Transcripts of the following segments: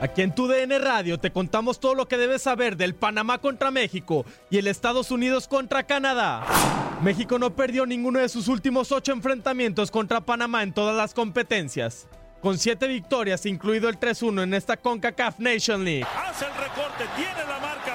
Aquí en tu DN Radio te contamos todo lo que debes saber del Panamá contra México y el Estados Unidos contra Canadá. México no perdió ninguno de sus últimos ocho enfrentamientos contra Panamá en todas las competencias. Con siete victorias, incluido el 3-1 en esta CONCACAF Nation League. Hace el recorte, tiene la marca,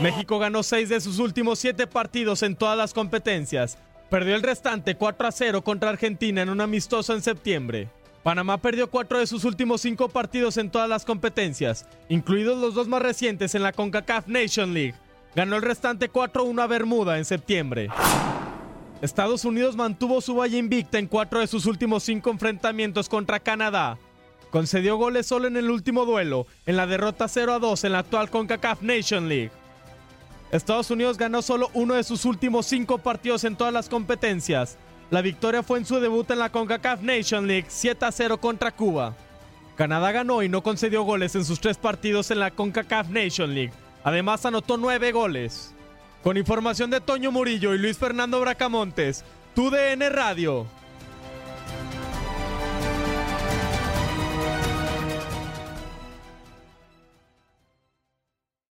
México ganó seis de sus últimos siete partidos en todas las competencias. Perdió el restante 4 a 0 contra Argentina en un amistoso en septiembre. Panamá perdió cuatro de sus últimos cinco partidos en todas las competencias, incluidos los dos más recientes en la CONCACAF Nation League. Ganó el restante 4-1 a Bermuda en septiembre. Estados Unidos mantuvo su valla invicta en cuatro de sus últimos cinco enfrentamientos contra Canadá. Concedió goles solo en el último duelo, en la derrota 0 a 2 en la actual CONCACAF Nation League. Estados Unidos ganó solo uno de sus últimos cinco partidos en todas las competencias. La victoria fue en su debut en la CONCACAF Nation League 7 a 0 contra Cuba. Canadá ganó y no concedió goles en sus tres partidos en la CONCACAF Nation League. Además anotó nueve goles. Con información de Toño Murillo y Luis Fernando Bracamontes, TUDN Radio.